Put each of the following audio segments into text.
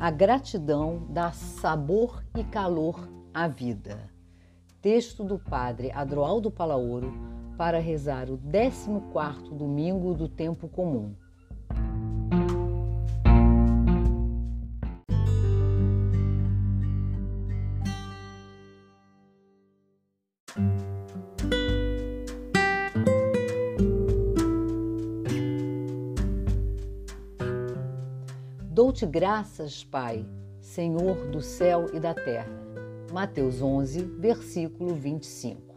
A gratidão dá sabor e calor à vida. Texto do Padre Adroaldo Palaoro para rezar o 14º domingo do tempo comum. Dou-te graças, Pai, Senhor do céu e da terra. Mateus 11, versículo 25.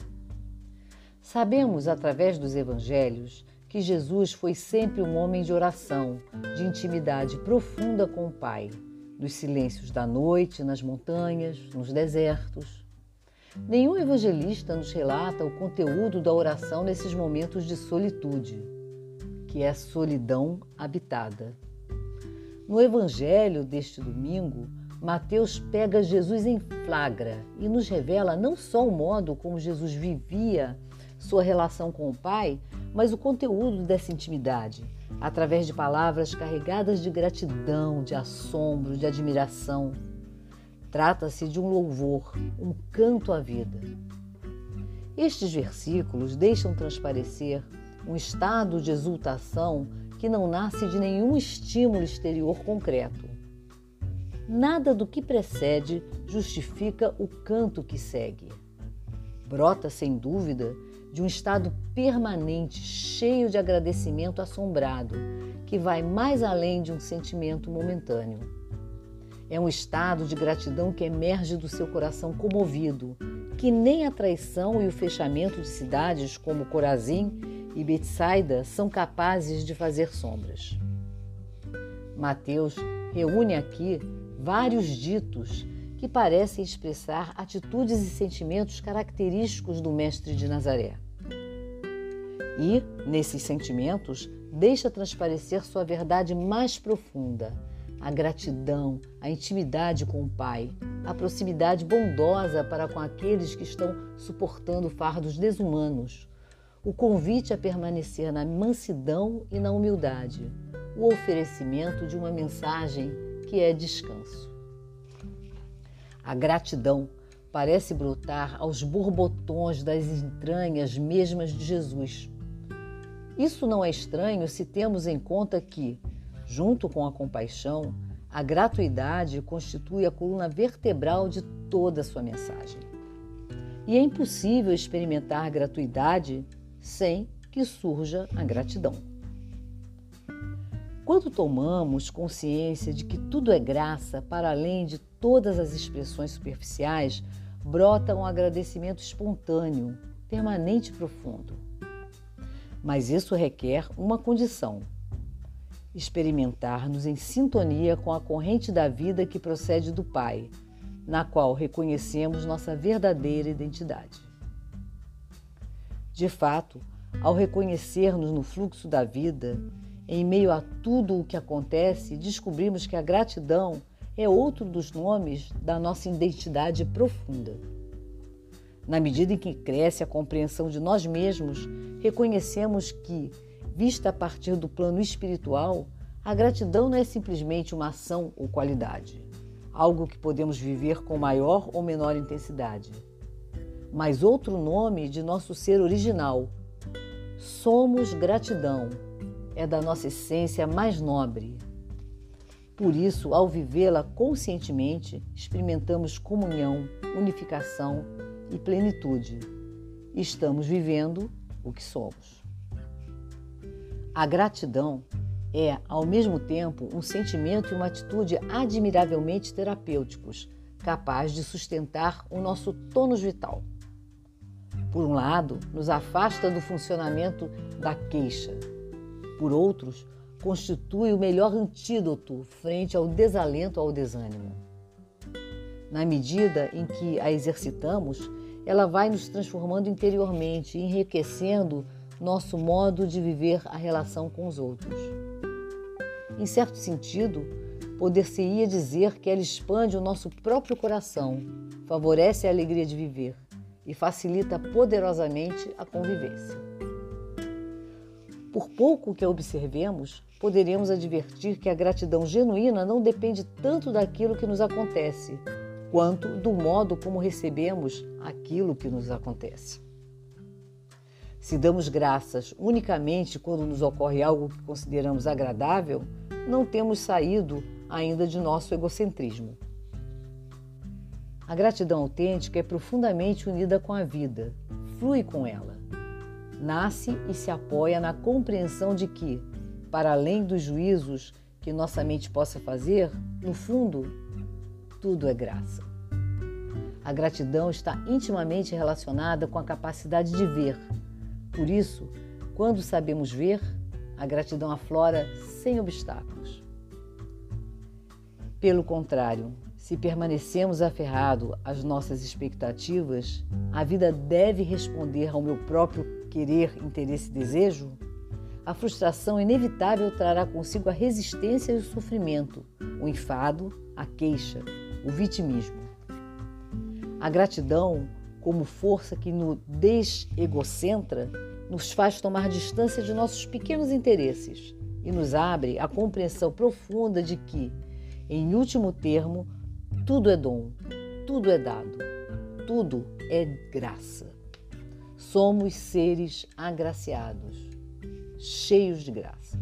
Sabemos através dos evangelhos que Jesus foi sempre um homem de oração, de intimidade profunda com o Pai, nos silêncios da noite, nas montanhas, nos desertos. Nenhum evangelista nos relata o conteúdo da oração nesses momentos de solitude, que é solidão habitada. No evangelho deste domingo, Mateus pega Jesus em flagra e nos revela não só o modo como Jesus vivia sua relação com o Pai, mas o conteúdo dessa intimidade, através de palavras carregadas de gratidão, de assombro, de admiração. Trata-se de um louvor, um canto à vida. Estes versículos deixam transparecer um estado de exultação que não nasce de nenhum estímulo exterior concreto. Nada do que precede justifica o canto que segue. Brota, sem dúvida, de um estado permanente, cheio de agradecimento assombrado, que vai mais além de um sentimento momentâneo. É um estado de gratidão que emerge do seu coração comovido, que nem a traição e o fechamento de cidades como Corazim e Betsaida são capazes de fazer sombras. Mateus reúne aqui vários ditos que parecem expressar atitudes e sentimentos característicos do Mestre de Nazaré. E, nesses sentimentos, deixa transparecer sua verdade mais profunda, a gratidão, a intimidade com o Pai, a proximidade bondosa para com aqueles que estão suportando fardos desumanos, o convite a permanecer na mansidão e na humildade, o oferecimento de uma mensagem que é descanso. A gratidão parece brotar aos borbotões das entranhas mesmas de Jesus. Isso não é estranho se temos em conta que, junto com a compaixão, a gratuidade constitui a coluna vertebral de toda a sua mensagem. E é impossível experimentar gratuidade sem que surja a gratidão. Quando tomamos consciência de que tudo é graça para além de todas as expressões superficiais, brota um agradecimento espontâneo, permanente e profundo. Mas isso requer uma condição: experimentar-nos em sintonia com a corrente da vida que procede do Pai, na qual reconhecemos nossa verdadeira identidade. De fato, ao reconhecer-nos no fluxo da vida, em meio a tudo o que acontece, descobrimos que a gratidão é outro dos nomes da nossa identidade profunda. Na medida em que cresce a compreensão de nós mesmos, reconhecemos que, vista a partir do plano espiritual, a gratidão não é simplesmente uma ação ou qualidade, algo que podemos viver com maior ou menor intensidade mas outro nome de nosso ser original. Somos gratidão, é da nossa essência mais nobre. Por isso, ao vivê-la conscientemente, experimentamos comunhão, unificação e plenitude. Estamos vivendo o que somos. A gratidão é, ao mesmo tempo, um sentimento e uma atitude admiravelmente terapêuticos, capaz de sustentar o nosso tônus vital. Por um lado, nos afasta do funcionamento da queixa. Por outros, constitui o melhor antídoto frente ao desalento ou ao desânimo. Na medida em que a exercitamos, ela vai nos transformando interiormente, enriquecendo nosso modo de viver a relação com os outros. Em certo sentido, poder-se-ia dizer que ela expande o nosso próprio coração, favorece a alegria de viver e facilita poderosamente a convivência. Por pouco que observemos, poderemos advertir que a gratidão genuína não depende tanto daquilo que nos acontece, quanto do modo como recebemos aquilo que nos acontece. Se damos graças unicamente quando nos ocorre algo que consideramos agradável, não temos saído ainda de nosso egocentrismo. A gratidão autêntica é profundamente unida com a vida, flui com ela. Nasce e se apoia na compreensão de que, para além dos juízos que nossa mente possa fazer, no fundo, tudo é graça. A gratidão está intimamente relacionada com a capacidade de ver. Por isso, quando sabemos ver, a gratidão aflora sem obstáculos. Pelo contrário, se permanecemos aferrados às nossas expectativas, a vida deve responder ao meu próprio querer, interesse e desejo? A frustração inevitável trará consigo a resistência e o sofrimento, o enfado, a queixa, o vitimismo. A gratidão, como força que nos desegocentra, nos faz tomar distância de nossos pequenos interesses e nos abre a compreensão profunda de que, em último termo, tudo é dom, tudo é dado, tudo é graça. Somos seres agraciados, cheios de graça.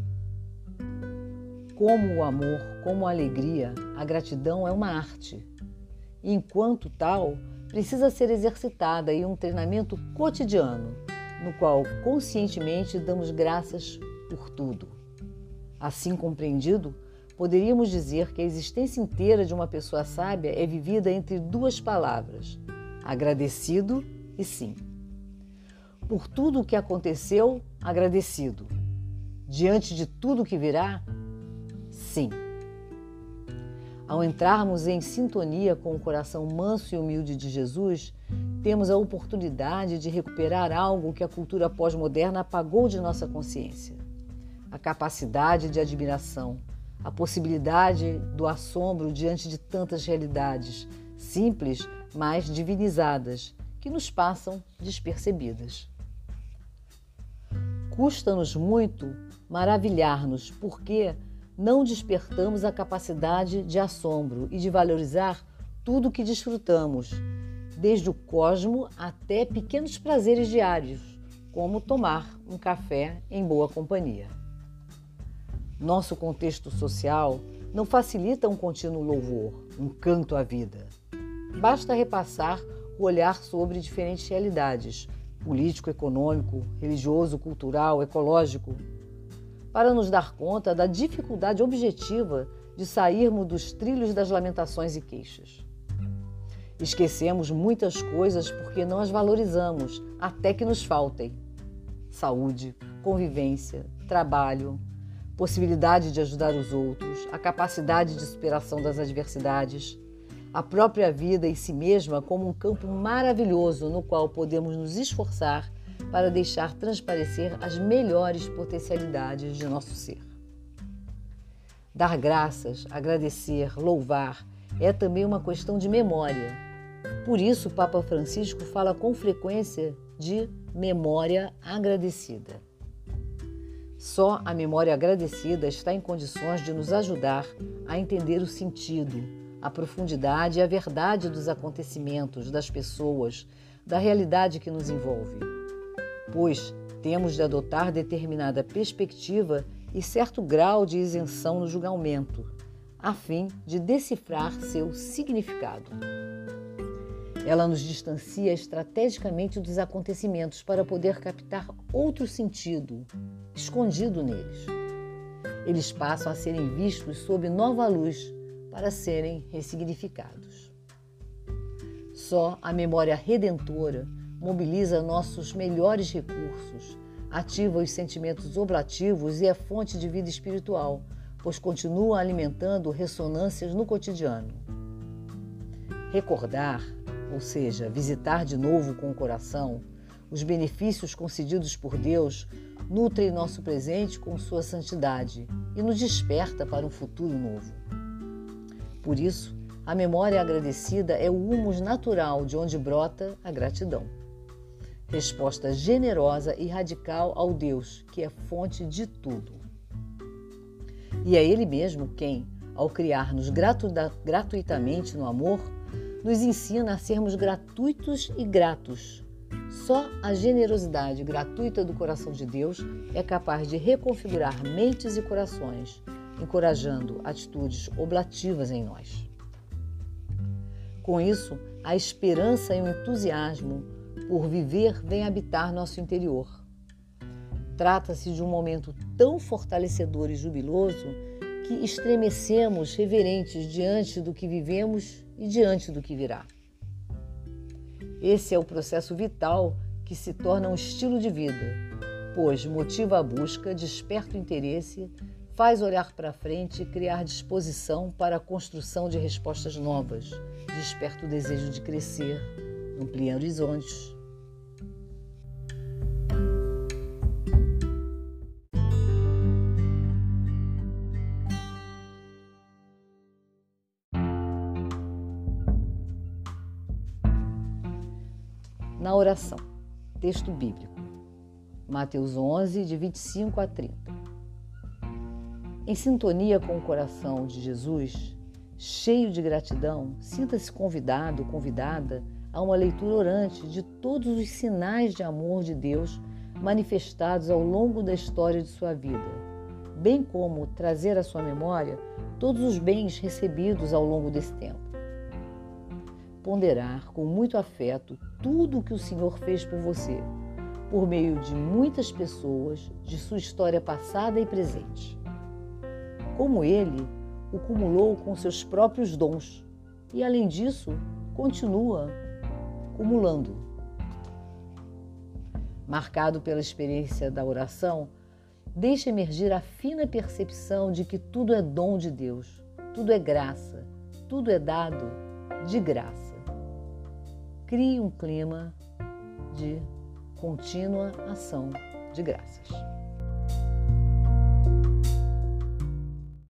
Como o amor, como a alegria, a gratidão é uma arte. Enquanto tal, precisa ser exercitada em um treinamento cotidiano, no qual conscientemente damos graças por tudo. Assim compreendido, poderíamos dizer que a existência inteira de uma pessoa sábia é vivida entre duas palavras: agradecido e sim. Por tudo o que aconteceu, agradecido. Diante de tudo que virá, sim. Ao entrarmos em sintonia com o coração manso e humilde de Jesus, temos a oportunidade de recuperar algo que a cultura pós-moderna apagou de nossa consciência: a capacidade de admiração, a possibilidade do assombro diante de tantas realidades, simples, mas divinizadas, que nos passam despercebidas. Custa-nos muito maravilhar-nos porque não despertamos a capacidade de assombro e de valorizar tudo o que desfrutamos, desde o cosmo até pequenos prazeres diários, como tomar um café em boa companhia. Nosso contexto social não facilita um contínuo louvor, um canto à vida. Basta repassar o olhar sobre diferentes realidades político, econômico, religioso, cultural, ecológico para nos dar conta da dificuldade objetiva de sairmos dos trilhos das lamentações e queixas. Esquecemos muitas coisas porque não as valorizamos até que nos faltem: saúde, convivência, trabalho, possibilidade de ajudar os outros, a capacidade de superação das adversidades, a própria vida em si mesma como um campo maravilhoso no qual podemos nos esforçar para deixar transparecer as melhores potencialidades de nosso ser. Dar graças, agradecer, louvar é também uma questão de memória. Por isso, o Papa Francisco fala com frequência de memória agradecida. Só a memória agradecida está em condições de nos ajudar a entender o sentido, a profundidade e a verdade dos acontecimentos, das pessoas, da realidade que nos envolve. Pois temos de adotar determinada perspectiva e certo grau de isenção no julgamento, a fim de decifrar seu significado. Ela nos distancia estrategicamente dos acontecimentos para poder captar outro sentido escondido neles. Eles passam a serem vistos sob nova luz para serem ressignificados. Só a memória redentora mobiliza nossos melhores recursos, ativa os sentimentos oblativos e é fonte de vida espiritual, pois continua alimentando ressonâncias no cotidiano. Recordar ou seja, visitar de novo com o coração, os benefícios concedidos por Deus nutrem nosso presente com sua santidade e nos desperta para um futuro novo. Por isso, a memória agradecida é o humus natural de onde brota a gratidão. resposta generosa e radical ao Deus, que é fonte de tudo. E é Ele mesmo quem, ao criar-nos gratuitamente no amor, nos ensina a sermos gratuitos e gratos. Só a generosidade gratuita do coração de Deus é capaz de reconfigurar mentes e corações, encorajando atitudes oblativas em nós. Com isso, a esperança e o entusiasmo por viver vêm habitar nosso interior. Trata-se de um momento tão fortalecedor e jubiloso que estremecemos reverentes diante do que vivemos e diante do que virá. Esse é o processo vital que se torna um estilo de vida, pois motiva a busca, desperta o interesse, faz olhar para frente e criar disposição para a construção de respostas novas, desperta o desejo de crescer, amplia horizontes na oração. Texto bíblico. Mateus 11, de 25 a 30. Em sintonia com o coração de Jesus, cheio de gratidão, sinta-se convidado, convidada a uma leitura orante de todos os sinais de amor de Deus manifestados ao longo da história de sua vida, bem como trazer à sua memória todos os bens recebidos ao longo desse tempo ponderar com muito afeto tudo o que o Senhor fez por você, por meio de muitas pessoas de sua história passada e presente. Como ele o cumulou com seus próprios dons e, além disso, continua cumulando. Marcado pela experiência da oração, deixe emergir a fina percepção de que tudo é dom de Deus, tudo é graça, tudo é dado de graça crie um clima de contínua ação de graças.